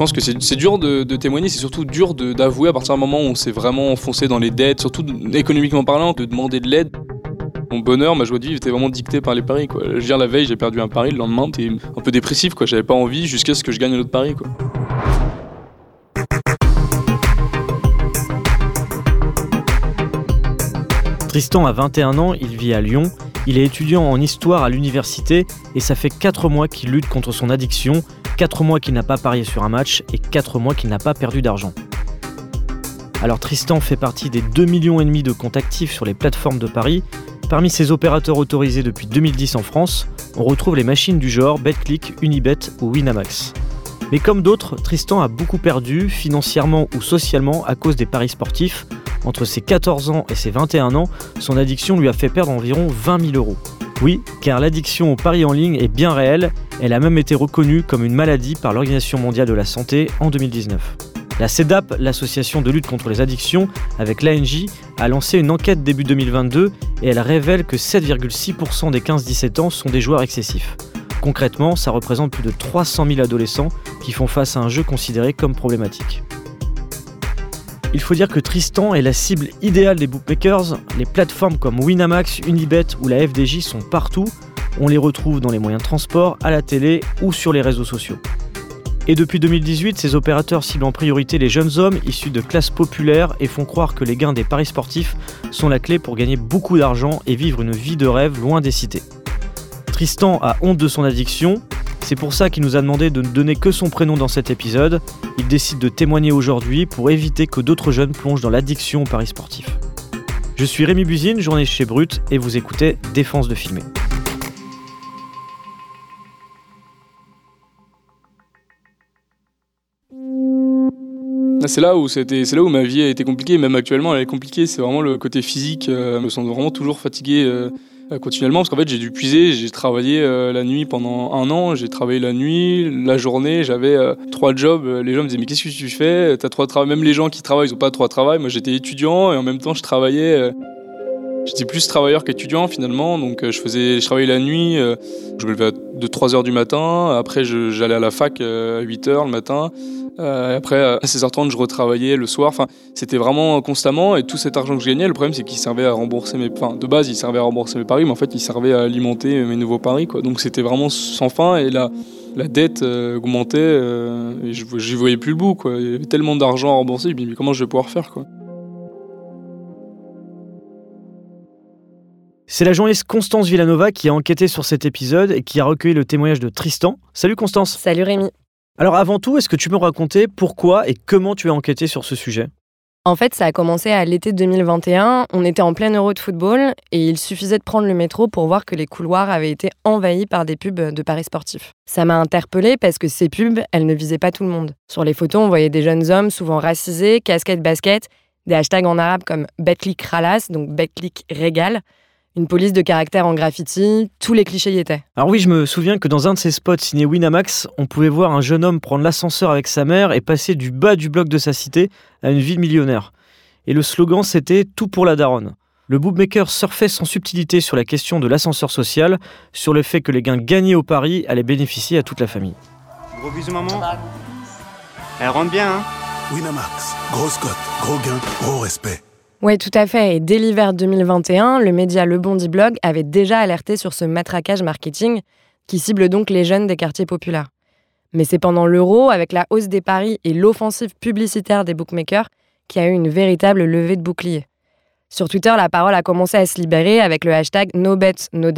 Je pense que c'est dur de, témoigner, c'est surtout dur d'avouer à partir d'un moment où on s'est vraiment enfoncé dans les dettes, surtout économiquement parlant, de demander de l'aide. Mon bonheur, ma joie de vivre était vraiment dictée par les paris. Je veux dire, la veille, j'ai perdu un pari, le lendemain, j'étais un peu dépressif, quoi. J'avais pas envie jusqu'à ce que je gagne un autre pari. Tristan a 21 ans, il vit à Lyon, il est étudiant en histoire à l'université et ça fait 4 mois qu'il lutte contre son addiction 4 mois qu'il n'a pas parié sur un match et 4 mois qu'il n'a pas perdu d'argent. Alors Tristan fait partie des 2,5 millions et demi de comptes actifs sur les plateformes de paris. Parmi ces opérateurs autorisés depuis 2010 en France, on retrouve les machines du genre BetClick, Unibet ou Winamax. Mais comme d'autres, Tristan a beaucoup perdu, financièrement ou socialement, à cause des paris sportifs. Entre ses 14 ans et ses 21 ans, son addiction lui a fait perdre environ 20 000 euros. Oui, car l'addiction au pari en ligne est bien réelle, elle a même été reconnue comme une maladie par l'Organisation mondiale de la santé en 2019. La CEDAP, l'association de lutte contre les addictions, avec l'ANJ, a lancé une enquête début 2022 et elle révèle que 7,6% des 15-17 ans sont des joueurs excessifs. Concrètement, ça représente plus de 300 000 adolescents qui font face à un jeu considéré comme problématique. Il faut dire que Tristan est la cible idéale des bookmakers. Les plateformes comme Winamax, Unibet ou la FDJ sont partout. On les retrouve dans les moyens de transport, à la télé ou sur les réseaux sociaux. Et depuis 2018, ces opérateurs ciblent en priorité les jeunes hommes issus de classes populaires et font croire que les gains des paris sportifs sont la clé pour gagner beaucoup d'argent et vivre une vie de rêve loin des cités. Tristan a honte de son addiction, c'est pour ça qu'il nous a demandé de ne donner que son prénom dans cet épisode. Il décide de témoigner aujourd'hui pour éviter que d'autres jeunes plongent dans l'addiction au paris sportif. Je suis Rémi Buzine, journaliste chez Brut, et vous écoutez Défense de filmer. C'est là où c'était, c'est là où ma vie a été compliquée, même actuellement elle est compliquée. C'est vraiment le côté physique. Euh, je me sens vraiment toujours fatigué. Euh, euh, continuellement parce qu'en fait j'ai dû puiser, j'ai travaillé euh, la nuit pendant un an, j'ai travaillé la nuit, la journée, j'avais euh, trois jobs. Les gens me disaient mais qu'est-ce que tu fais? T'as trois travail. Même les gens qui travaillent ils ont pas trois travail. Moi j'étais étudiant et en même temps je travaillais. J'étais plus travailleur qu'étudiant finalement, donc je faisais, je travaillais la nuit, je me levais de 3h du matin, après j'allais à la fac à 8h le matin, euh, après, à 16h30, je retravaillais le soir. Enfin, c'était vraiment constamment. Et tout cet argent que je gagnais, le problème, c'est qu'il servait à rembourser mes. Enfin, de base, il servait à rembourser mes paris, mais en fait, il servait à alimenter mes nouveaux paris. Quoi. Donc, c'était vraiment sans fin. Et la, la dette euh, augmentait. Euh, je n'y voyais plus le bout. Quoi. Il y avait tellement d'argent à rembourser. Je me mais comment je vais pouvoir faire quoi? C'est la journaliste Constance Villanova qui a enquêté sur cet épisode et qui a recueilli le témoignage de Tristan. Salut Constance. Salut Rémi. Alors avant tout, est-ce que tu peux me raconter pourquoi et comment tu as enquêté sur ce sujet? En fait, ça a commencé à l'été 2021. On était en plein euro de football et il suffisait de prendre le métro pour voir que les couloirs avaient été envahis par des pubs de paris sportifs. Ça m'a interpellée parce que ces pubs, elles ne visaient pas tout le monde. Sur les photos, on voyait des jeunes hommes souvent racisés, casquette basket, des hashtags en arabe comme Betclic Ralas, donc Betclic Régal, une police de caractère en graffiti, tous les clichés y étaient. Alors oui, je me souviens que dans un de ces spots signés Winamax, on pouvait voir un jeune homme prendre l'ascenseur avec sa mère et passer du bas du bloc de sa cité à une ville millionnaire. Et le slogan c'était Tout pour la daronne. Le bookmaker surfait sans subtilité sur la question de l'ascenseur social, sur le fait que les gains gagnés au pari allaient bénéficier à toute la famille. Gros bisous maman. Elle rentre bien hein? Winamax, grosse cote, gros gain, gros respect. Oui, tout à fait. Et dès l'hiver 2021, le média Le Bondi Blog avait déjà alerté sur ce matraquage marketing qui cible donc les jeunes des quartiers populaires. Mais c'est pendant l'euro, avec la hausse des paris et l'offensive publicitaire des bookmakers, qu'il y a eu une véritable levée de bouclier. Sur Twitter, la parole a commencé à se libérer avec le hashtag No No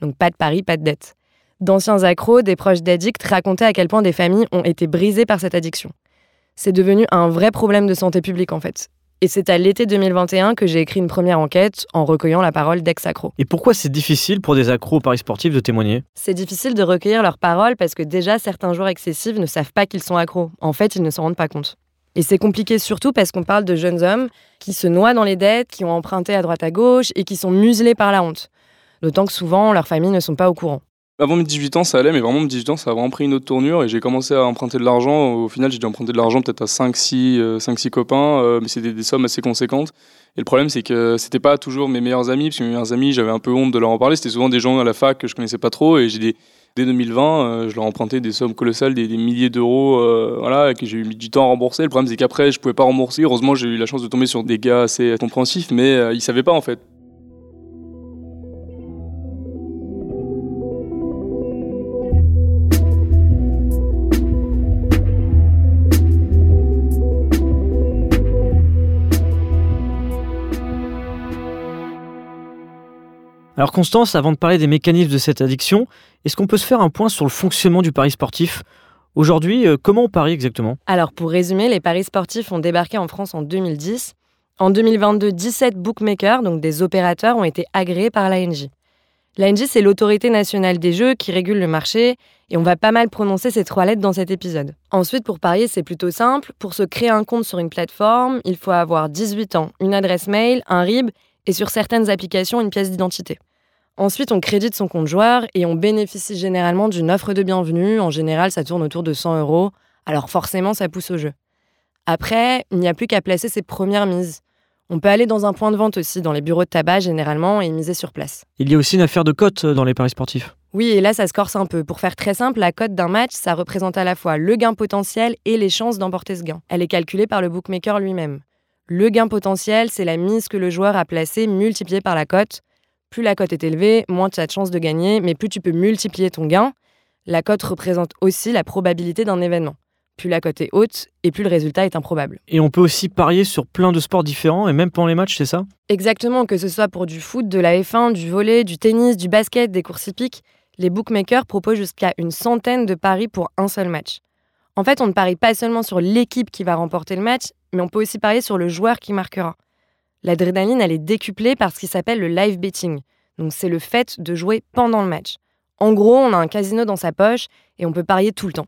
donc pas de paris, pas de dette. D'anciens accros, des proches d'addicts racontaient à quel point des familles ont été brisées par cette addiction. C'est devenu un vrai problème de santé publique en fait. Et c'est à l'été 2021 que j'ai écrit une première enquête en recueillant la parole d'ex-accros. Et pourquoi c'est difficile pour des accros au paris sportifs de témoigner? C'est difficile de recueillir leurs paroles parce que déjà certains joueurs excessifs ne savent pas qu'ils sont accros. En fait, ils ne s'en rendent pas compte. Et c'est compliqué surtout parce qu'on parle de jeunes hommes qui se noient dans les dettes, qui ont emprunté à droite à gauche et qui sont muselés par la honte. D'autant que souvent, leurs familles ne sont pas au courant. Avant mes 18 ans, ça allait, mais vraiment mes 18 ans, ça a vraiment pris une autre tournure et j'ai commencé à emprunter de l'argent. Au final, j'ai dû emprunter de l'argent peut-être à 5-6 euh, copains, euh, mais c'était des sommes assez conséquentes. Et le problème, c'est que c'était pas toujours mes meilleurs amis, parce que mes meilleurs amis, j'avais un peu honte de leur en parler. C'était souvent des gens à la fac que je connaissais pas trop et j'ai dès 2020, euh, je leur empruntais des sommes colossales, des, milliers d'euros, voilà, et que j'ai eu du temps à rembourser. Le problème, c'est qu'après, je pouvais pas rembourser. Heureusement, j'ai eu la chance de tomber sur des gars assez compréhensifs, mais ils savaient pas en fait. Alors Constance, avant de parler des mécanismes de cette addiction, est-ce qu'on peut se faire un point sur le fonctionnement du pari sportif? Aujourd'hui, euh, comment on parie exactement? Alors pour résumer, les paris sportifs ont débarqué en France en 2010. En 2022, 17 bookmakers, donc des opérateurs, ont été agréés par l'ANJ. L'ANJ, c'est l'autorité nationale des jeux qui régule le marché, et on va pas mal prononcer ces trois lettres dans cet épisode. Ensuite, pour parier, c'est plutôt simple. Pour se créer un compte sur une plateforme, il faut avoir 18 ans, une adresse mail, un RIB, et sur certaines applications, une pièce d'identité. Ensuite, on crédite son compte joueur et on bénéficie généralement d'une offre de bienvenue. En général, ça tourne autour de 100 euros. Alors forcément, ça pousse au jeu. Après, il n'y a plus qu'à placer ses premières mises. On peut aller dans un point de vente aussi, dans les bureaux de tabac généralement, et miser sur place. Il y a aussi une affaire de cote dans les paris sportifs. Oui, et là, ça se corse un peu. Pour faire très simple, la cote d'un match, ça représente à la fois le gain potentiel et les chances d'emporter ce gain. Elle est calculée par le bookmaker lui-même. Le gain potentiel, c'est la mise que le joueur a placée multipliée par la cote. Plus la cote est élevée, moins tu as de chances de gagner, mais plus tu peux multiplier ton gain. La cote représente aussi la probabilité d'un événement. Plus la cote est haute et plus le résultat est improbable. Et on peut aussi parier sur plein de sports différents et même pendant les matchs, c'est ça? Exactement, que ce soit pour du foot, de la F1, du volet, du tennis, du basket, des courses hippiques, les bookmakers proposent jusqu'à une centaine de paris pour un seul match. En fait, on ne parie pas seulement sur l'équipe qui va remporter le match, mais on peut aussi parier sur le joueur qui marquera. L'adrénaline, elle est décuplée par ce qui s'appelle le live betting. Donc c'est le fait de jouer pendant le match. En gros, on a un casino dans sa poche et on peut parier tout le temps.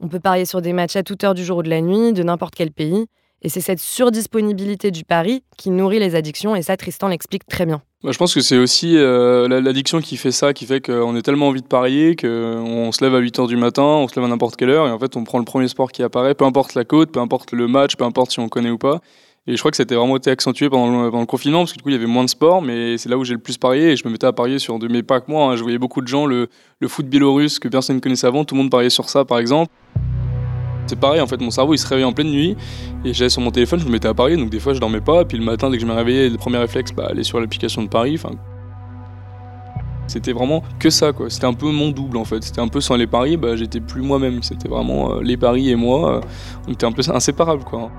On peut parier sur des matchs à toute heure du jour ou de la nuit, de n'importe quel pays. Et c'est cette surdisponibilité du pari qui nourrit les addictions, et ça, Tristan l'explique très bien. Je pense que c'est aussi euh, l'addiction qui fait ça, qui fait qu'on a tellement envie de parier qu'on se lève à 8h du matin, on se lève à n'importe quelle heure, et en fait on prend le premier sport qui apparaît, peu importe la côte, peu importe le match, peu importe si on connaît ou pas. Et je crois que c'était vraiment été accentué pendant le, confinement, parce que du coup, il y avait moins de sport, mais c'est là où j'ai le plus parié. Et je me mettais à parier sur de mes pas que moi. Hein. Je voyais beaucoup de gens, le, le foot biélorusse que personne ne connaissait avant, tout le monde pariait sur ça, par exemple. C'est pareil, en fait, mon cerveau il se réveillait en pleine nuit et j'allais sur mon téléphone, je me mettais à parier, donc des fois je dormais pas. Et puis le matin, dès que je me réveillais, le premier réflexe, bah, aller sur l'application de Paris. Enfin, c'était vraiment que ça, quoi. C'était un peu mon double, en fait. C'était un peu sans les paris, bah, j'étais plus moi-même. C'était vraiment euh, les paris et moi. Euh, on était un peu inséparables, quoi.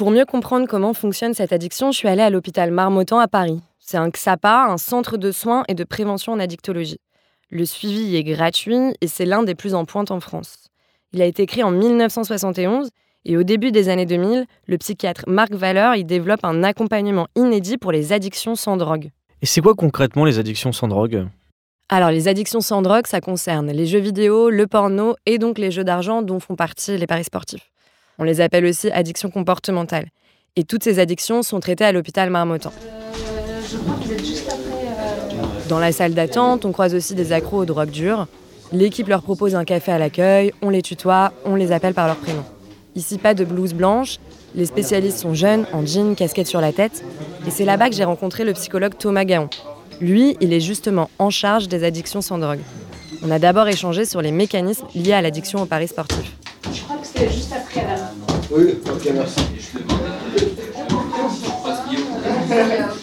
Pour mieux comprendre comment fonctionne cette addiction, je suis allée à l'hôpital Marmottan à Paris. C'est un XAPA, un centre de soins et de prévention en addictologie. Le suivi est gratuit et c'est l'un des plus en pointe en France. Il a été créé en 1971 et au début des années 2000, le psychiatre Marc Valeur y développe un accompagnement inédit pour les addictions sans drogue. Et c'est quoi concrètement les addictions sans drogue? Alors, les addictions sans drogue, ça concerne les jeux vidéo, le porno et donc les jeux d'argent dont font partie les paris sportifs. On les appelle aussi addictions comportementales. Et toutes ces addictions sont traitées à l'hôpital Marmottan. Dans la salle d'attente, on croise aussi des accros aux drogues dures. L'équipe leur propose un café à l'accueil, on les tutoie, on les appelle par leur prénom. Ici, pas de blouse blanche, les spécialistes sont jeunes, en jean, casquette sur la tête. Et c'est là-bas que j'ai rencontré le psychologue Thomas Gaon. Lui, il est justement en charge des addictions sans drogue. On a d'abord échangé sur les mécanismes liés à l'addiction au paris sportif.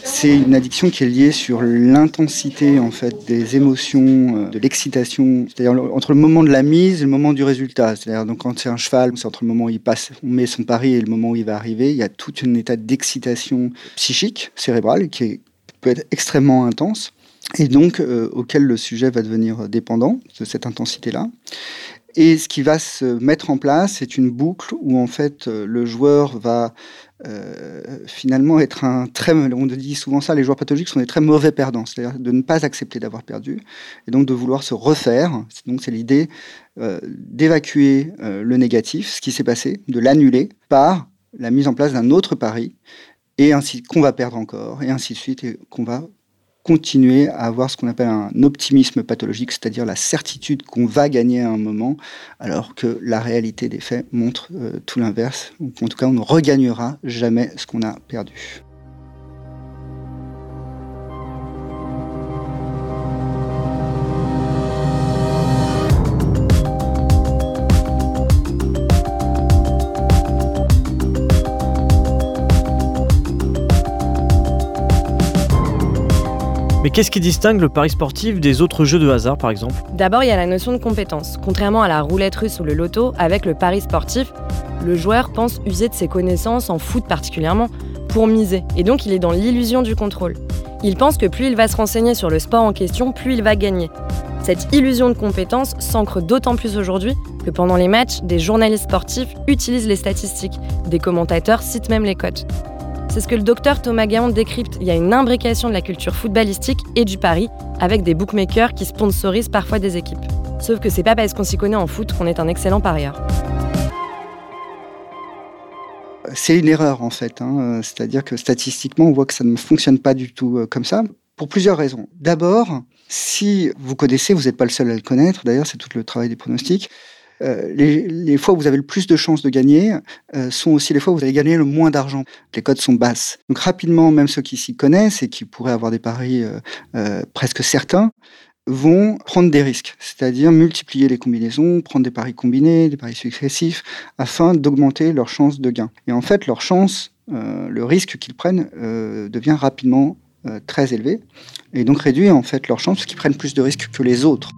C'est une addiction qui est liée sur l'intensité en fait des émotions, euh, de l'excitation, c'est-à-dire entre le moment de la mise et le moment du résultat. C'est-à-dire donc quand c'est un cheval, c'est entre le moment où il passe, on met son pari et le moment où il va arriver. Il y a tout un état d'excitation psychique, cérébrale qui peut être extrêmement intense. et donc auquel le sujet va devenir dépendant de cette intensité-là. Et ce qui va se mettre en place, c'est une boucle où en fait le joueur va euh, finalement être un très, on dit souvent ça, les joueurs pathologiques sont des très mauvais perdants, c'est-à-dire de ne pas accepter d'avoir perdu et donc de vouloir se refaire. Donc c'est l'idée euh, d'évacuer euh, le négatif, ce qui s'est passé, de l'annuler par la mise en place d'un autre pari et ainsi qu'on va perdre encore et ainsi de suite et qu'on va continuer à avoir ce qu'on appelle un optimisme pathologique, c'est-à-dire la certitude qu'on va gagner à un moment, alors que la réalité des faits montre euh, tout l'inverse. En tout cas, on ne regagnera jamais ce qu'on a perdu. Qu'est-ce qui distingue le pari sportif des autres jeux de hasard, par exemple? D'abord, il y a la notion de compétence. Contrairement à la roulette russe ou le loto, avec le pari sportif, le joueur pense user de ses connaissances, en foot particulièrement, pour miser. Et donc, il est dans l'illusion du contrôle. Il pense que plus il va se renseigner sur le sport en question, plus il va gagner. Cette illusion de compétence s'ancre d'autant plus aujourd'hui que pendant les matchs, des journalistes sportifs utilisent les statistiques, des commentateurs citent même les cotes. C'est ce que le docteur Thomas Gaon décrypte. Il y a une imbrication de la culture footballistique et du pari, avec des bookmakers qui sponsorisent parfois des équipes. Sauf que c'est pas parce qu'on s'y connaît en foot qu'on est un excellent parieur. C'est une erreur en fait, hein. c'est-à-dire que statistiquement on voit que ça ne fonctionne pas du tout euh, comme ça, pour plusieurs raisons. D'abord, si vous connaissez, vous n'êtes pas le seul à le connaître, d'ailleurs c'est tout le travail des pronostics, euh, les, fois où vous avez le plus de chances de gagner euh, sont aussi les fois où vous allez gagner le moins d'argent. Les codes sont basses. Donc rapidement, même ceux qui s'y connaissent et qui pourraient avoir des paris euh, presque certains, vont prendre des risques, c'est-à-dire multiplier les combinaisons, prendre des paris combinés, des paris successifs, afin d'augmenter leurs chances de gain. Et en fait, leur chance, le risque qu'ils prennent devient rapidement très élevé, et donc réduit en fait leur chance parce qu'ils prennent plus de risques que les autres.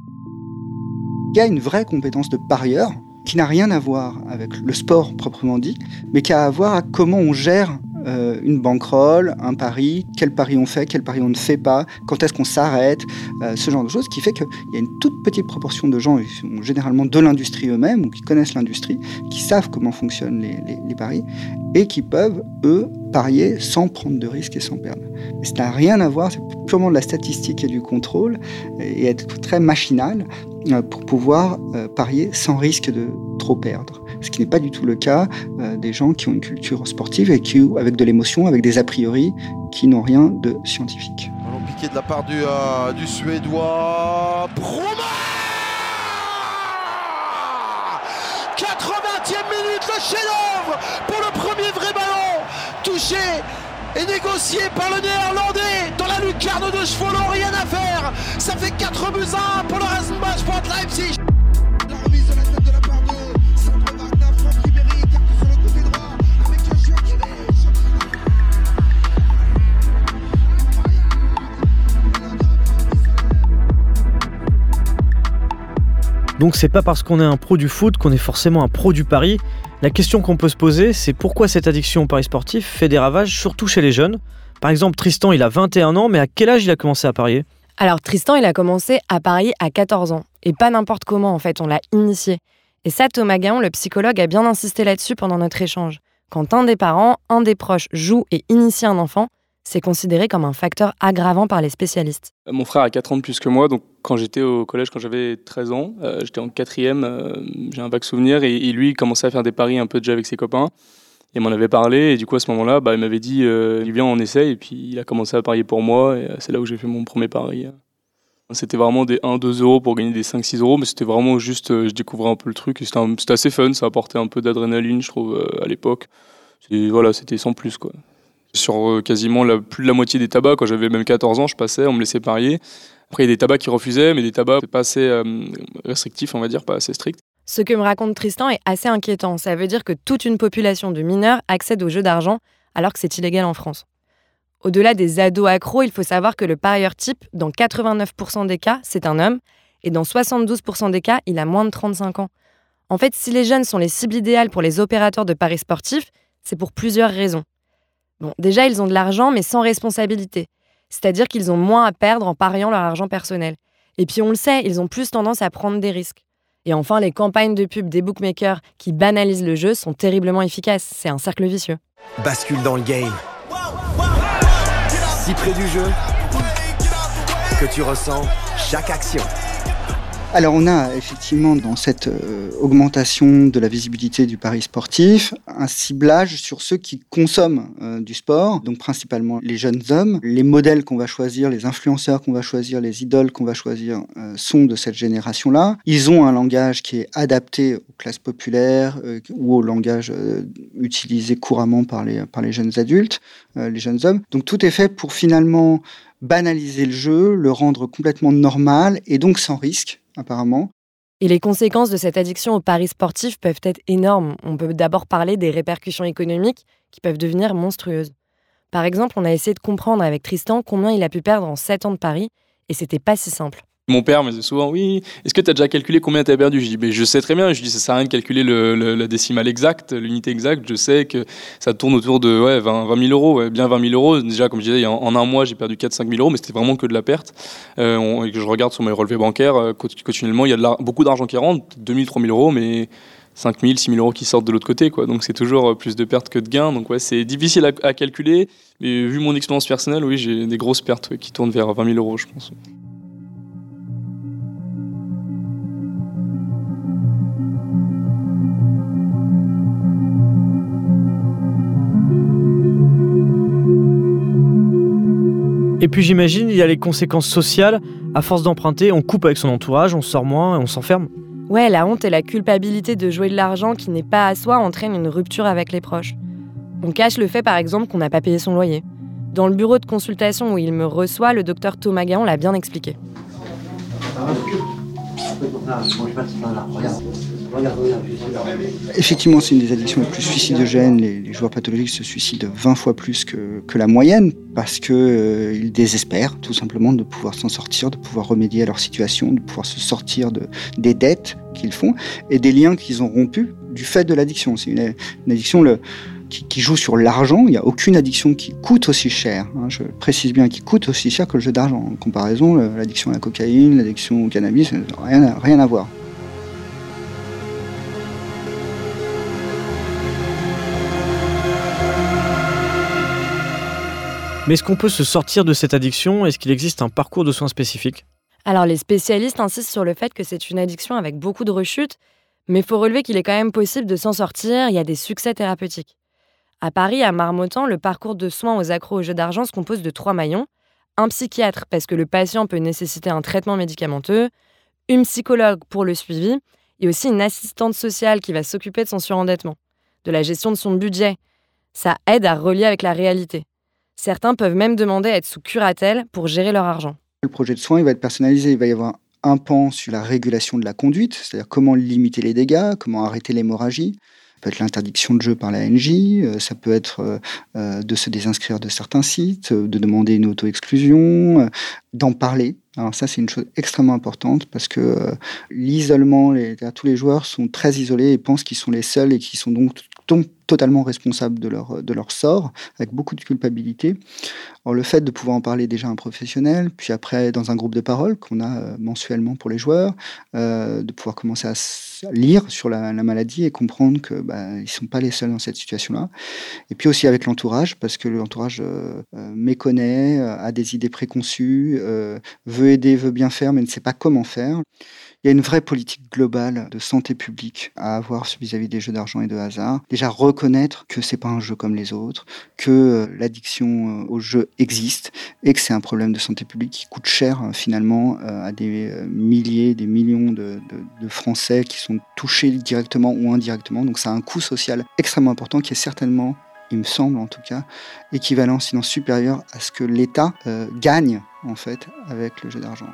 Il y a une vraie compétence de parieur qui n'a rien à voir avec le sport proprement dit, mais qui a à voir à comment on gère euh, une banquerolle, un pari, quel pari on fait, quel pari on ne fait pas, quand est-ce qu'on s'arrête, euh, ce genre de choses, qui fait qu'il y a une toute petite proportion de gens, généralement de l'industrie eux-mêmes, ou qui connaissent l'industrie, qui savent comment fonctionnent les, paris, et qui peuvent, eux, parier sans prendre de risques et sans perdre. Mais ça n'a rien à voir, c'est purement de la statistique et du contrôle, et être très machinal euh, pour pouvoir parier sans risque de trop perdre ce qui n'est pas du tout le cas euh, des gens qui ont une culture sportive et qui, avec de l'émotion, avec des a priori qui n'ont rien de scientifique. Ballon piqué de la part du, euh, Suédois. Broma 80e minute, le chef-d'œuvre pour le premier vrai ballon touché et négocié par le néerlandais dans la lucarne de Chevolo, rien à faire. Ça fait 4 buts à 1 pour le Rasenbach Leipzig. Donc c'est pas parce qu'on est un pro du foot qu'on est forcément un pro du pari. La question qu'on peut se poser, c'est pourquoi cette addiction au pari sportif fait des ravages, surtout chez les jeunes? Par exemple, Tristan, il a 21 ans, mais à quel âge il a commencé à parier? Alors Tristan, il a commencé à parier à 14 ans. Et pas n'importe comment, en fait, on l'a initié. Et ça, Thomas Gaon, le psychologue, a bien insisté là-dessus pendant notre échange. Quand un des parents, un des proches joue et initie un enfant, c'est considéré comme un facteur aggravant par les spécialistes. Mon frère a 4 ans de plus que moi, donc quand j'étais au collège, quand j'avais 13 ans, euh, j'étais en quatrième, euh, j'ai un vague souvenir, et, lui, il commençait à faire des paris un peu déjà avec ses copains. Il m'en avait parlé, et du coup, à ce moment-là, bah, il m'avait dit, euh, vient, on essaye, et puis il a commencé à parier pour moi, et c'est là où j'ai fait mon premier pari. C'était vraiment des 1-2 euros pour gagner des 5-6 euros, mais c'était vraiment juste, je découvrais un peu le truc, et c'était assez fun, ça apportait un peu d'adrénaline, je trouve, à l'époque. Voilà, c'était sans plus, quoi. Sur euh, quasiment plus de la moitié des tabacs, quand j'avais même 14 ans, je passais, on me laissait parier. Après, il y a des tabacs qui refusaient, mais des tabacs pas assez euh, restrictifs, on va dire, pas assez stricts. Ce que me raconte Tristan est assez inquiétant. Ça veut dire que toute une population de mineurs accède aux jeux d'argent alors que c'est illégal en France. Au-delà des ados accros, il faut savoir que le parieur type, dans 89% des cas, c'est un homme, et dans 72% des cas, il a moins de 35 ans. En fait, si les jeunes sont les cibles idéales pour les opérateurs de paris sportifs, c'est pour plusieurs raisons. Bon, déjà, ils ont de l'argent, mais sans responsabilité. C'est-à-dire qu'ils ont moins à perdre en pariant leur argent personnel. Et puis on le sait, ils ont plus tendance à prendre des risques. Et enfin, les campagnes de pub des bookmakers qui banalisent le jeu sont terriblement efficaces. C'est un cercle vicieux. Bascule dans le game. Si près du jeu que tu ressens chaque action. Alors on a effectivement dans cette euh, augmentation de la visibilité du pari sportif un ciblage sur ceux qui consomment euh, du sport, donc principalement les jeunes hommes. Les modèles qu'on va choisir, les influenceurs qu'on va choisir, les idoles qu'on va choisir euh, sont de cette génération-là. Ils ont un langage qui est adapté aux classes populaires ou au langage utilisé couramment par les, par les jeunes adultes, les jeunes hommes. Donc tout est fait pour finalement banaliser le jeu, le rendre complètement normal et donc sans risque apparemment. Et les conséquences de cette addiction aux paris sportifs peuvent être énormes. On peut d'abord parler des répercussions économiques qui peuvent devenir monstrueuses. Par exemple, on a essayé de comprendre avec Tristan combien il a pu perdre en 7 ans de paris, et c'était pas si simple. Mon père me disait souvent Oui, est-ce que tu as déjà calculé combien tu as perdu? Je dis mais Je sais très bien. Je dis Ça sert à rien de calculer le, la décimale exacte, l'unité exacte. Je sais que ça tourne autour de ouais, 20, 20 000 euros, bien 20 000 euros. Déjà, comme je disais, en, un mois, j'ai perdu 4-5 000 euros, mais c'était vraiment que de la perte. Euh, et que je regarde sur mes relevés bancaires, euh, continuellement, il y a beaucoup d'argent qui rentre 2 000, 3 000 euros, mais 5 000, 6 000 euros qui sortent de l'autre côté. Donc c'est toujours euh, plus de pertes que de gains. Donc ouais, c'est difficile à, calculer. Mais vu mon expérience personnelle, oui, j'ai des grosses pertes qui tournent vers 20 000 euros, je pense. Et puis j'imagine, il y a les conséquences sociales. À force d'emprunter, on coupe avec son entourage, on sort moins et on s'enferme. Ouais, la honte et la culpabilité de jouer de l'argent qui n'est pas à soi entraînent une rupture avec les proches. On cache le fait par exemple qu'on n'a pas payé son loyer. Dans le bureau de consultation où il me reçoit, le docteur Thomas Gaon l'a bien expliqué. Effectivement, c'est une des addictions les plus suicidogènes. Les, joueurs pathologiques se suicident 20 fois plus que, la moyenne parce qu'ils euh, désespèrent tout simplement de pouvoir s'en sortir, de pouvoir remédier à leur situation, de pouvoir se sortir de, des dettes qu'ils font et des liens qu'ils ont rompus du fait de l'addiction. C'est une, addiction qui, joue sur l'argent. Il n'y a aucune addiction qui coûte aussi cher. Hein. je précise bien, qui coûte aussi cher que le jeu d'argent. En comparaison, l'addiction à la cocaïne, l'addiction au cannabis, rien, rien à voir. Mais est-ce qu'on peut se sortir de cette addiction? Est-ce qu'il existe un parcours de soins spécifique? Alors les spécialistes insistent sur le fait que c'est une addiction avec beaucoup de rechutes, mais il faut relever qu'il est quand même possible de s'en sortir, il y a des succès thérapeutiques. À Paris, à Marmottan, le parcours de soins aux accros aux jeux d'argent se compose de trois maillons. Un psychiatre, parce que le patient peut nécessiter un traitement médicamenteux, une psychologue pour le suivi, et aussi une assistante sociale qui va s'occuper de son surendettement, de la gestion de son budget. Ça aide à relier avec la réalité. Certains peuvent même demander à être sous curatelle pour gérer leur argent. Le projet de soins, va être personnalisé. Il va y avoir un pan sur la régulation de la conduite, c'est-à-dire comment limiter les dégâts, comment arrêter l'hémorragie. Ça peut être l'interdiction de jeu par la NJ, euh, ça peut être euh, euh, de se désinscrire de certains sites, de demander une auto-exclusion, d'en parler. Alors ça, c'est une chose extrêmement importante parce que l'isolement, tous les joueurs sont très isolés et pensent qu'ils sont les seuls et qui sont donc totalement responsables de leur, de leur sort, avec beaucoup de culpabilité. Le fait de pouvoir en parler déjà à un professionnel, puis après dans un groupe de parole qu'on a euh, mensuellement pour les joueurs, euh, de pouvoir commencer à lire sur la, maladie et comprendre que bah, ils sont pas les seuls dans cette situation-là. Et puis aussi avec l'entourage, parce que l'entourage euh, méconnaît, a des idées préconçues, veut aider, veut bien faire, mais ne sait pas comment faire. Il y a une vraie politique globale de santé publique à avoir vis-à-vis des jeux d'argent et de hasard. Déjà reconnaître que c'est pas un jeu comme les autres, que euh, l'addiction euh, au jeu existe et que c'est un problème de santé publique qui coûte cher euh, finalement à des milliers, des millions de, de Français qui sont touchés directement ou indirectement. Donc ça a un coût social extrêmement important qui est certainement il me semble en tout cas, équivalent, sinon supérieur à ce que l'État gagne en fait avec le jeu d'argent.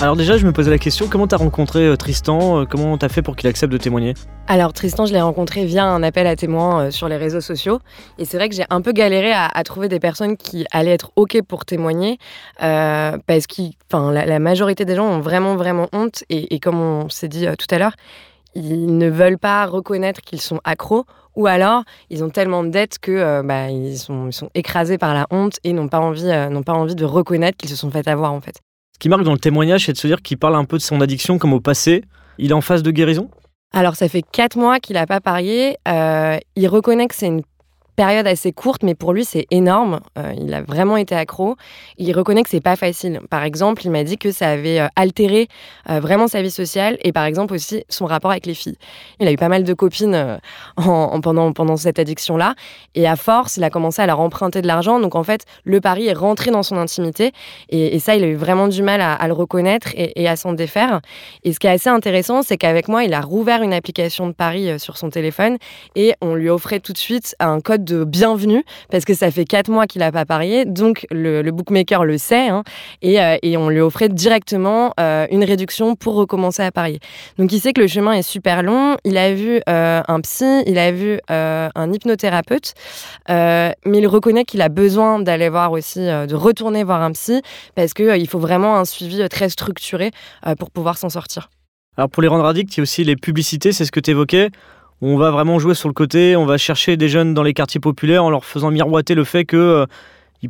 Alors déjà, je me posais la question, comment t'as rencontré euh, Tristan Comment t'as fait pour qu'il accepte de témoigner? Alors Tristan, je l'ai rencontré via un appel à témoins sur les réseaux sociaux. Et c'est vrai que j'ai un peu galéré à, trouver des personnes qui allaient être OK pour témoigner. parce que la, majorité des gens ont vraiment, vraiment honte. Et, comme on s'est dit tout à l'heure, ils ne veulent pas reconnaître qu'ils sont accros ou alors ils ont tellement de dettes que euh, bah, ils, sont, écrasés par la honte et n'ont pas, euh, n'ont pas envie de reconnaître qu'ils se sont fait avoir en fait. Qui marque dans le témoignage, c'est de se dire qu'il parle un peu de son addiction comme au passé. Il est en phase de guérison? Alors, ça fait quatre mois qu'il n'a pas parié. Euh, il reconnaît que c'est une période assez courte, mais pour lui, c'est énorme. Euh, il a vraiment été accro. Il reconnaît que c'est pas facile. Par exemple, il m'a dit que ça avait euh, altéré euh, vraiment sa vie sociale et par exemple aussi son rapport avec les filles. Il a eu pas mal de copines en, pendant, pendant cette addiction-là. Et à force, il a commencé à leur emprunter de l'argent. Donc en fait, le pari est rentré dans son intimité. Et, ça, il a eu vraiment du mal à, le reconnaître et, et à s'en défaire. Et ce qui est assez intéressant, c'est qu'avec moi, il a rouvert une application de pari sur son téléphone et on lui offrait tout de suite un code de bienvenue parce que ça fait quatre mois qu'il n'a pas parié, donc le, bookmaker le sait hein, euh, et, on lui offrait directement euh, une réduction pour recommencer à parier. Donc il sait que le chemin est super long. Il a vu euh, un psy, il a vu un hypnothérapeute, mais il reconnaît qu'il a besoin d'aller voir aussi, de retourner voir un psy parce qu'il faut vraiment un suivi très structuré pour pouvoir s'en sortir. Alors pour les rendre addicts, il y a aussi les publicités, c'est ce que tu évoquais on va vraiment jouer sur le côté, on va chercher des jeunes dans les quartiers populaires en leur faisant miroiter le fait qu'ils euh,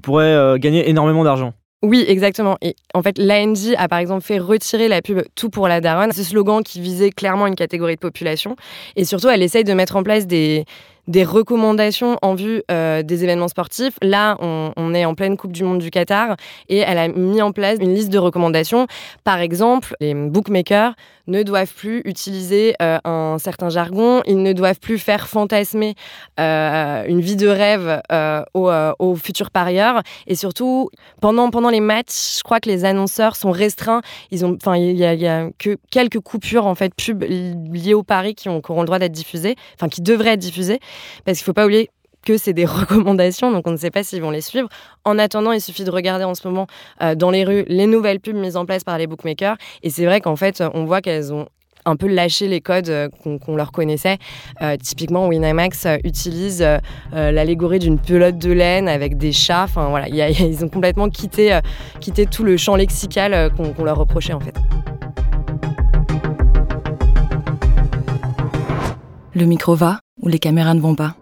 pourraient euh, gagner énormément d'argent. Oui, exactement. Et en fait, l'ANJ a par exemple fait retirer la pub Tout pour la daronne, ce slogan qui visait clairement une catégorie de population. Et surtout, elle essaye de mettre en place des, recommandations en vue euh, des événements sportifs. Là, on, est en pleine Coupe du Monde du Qatar et elle a mis en place une liste de recommandations. Par exemple, les bookmakers ne doivent plus utiliser euh, un certain jargon, ils ne doivent plus faire fantasmer euh, une vie de rêve aux, futurs parieurs. Et surtout, pendant, pendant les matchs, je crois que les annonceurs sont restreints. Ils ont, enfin, il y, a que quelques coupures en fait pub liées au pari qui, ont, auront le droit d'être diffusées, enfin qui devraient être diffusées. Parce qu'il faut pas oublier que c'est des recommandations, donc on ne sait pas s'ils vont les suivre. En attendant, il suffit de regarder en ce moment euh, dans les rues les nouvelles pubs mises en place par les bookmakers. Et c'est vrai qu'en fait, on voit qu'elles ont un peu lâché les codes euh, qu'on leur connaissait. Euh, typiquement, Winamax utilise l'allégorie d'une pelote de laine avec des chats. Enfin voilà, ils ont complètement quitté, quitté tout le champ lexical qu'on leur reprochait en fait. Le micro va ou les caméras ne vont pas?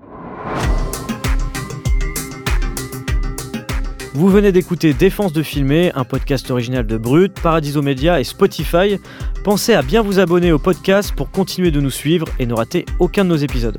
Vous venez d'écouter Défense de filmer, un podcast original de Brut, Paradiso Media et Spotify. Pensez à bien vous abonner au podcast pour continuer de nous suivre et ne rater aucun de nos épisodes.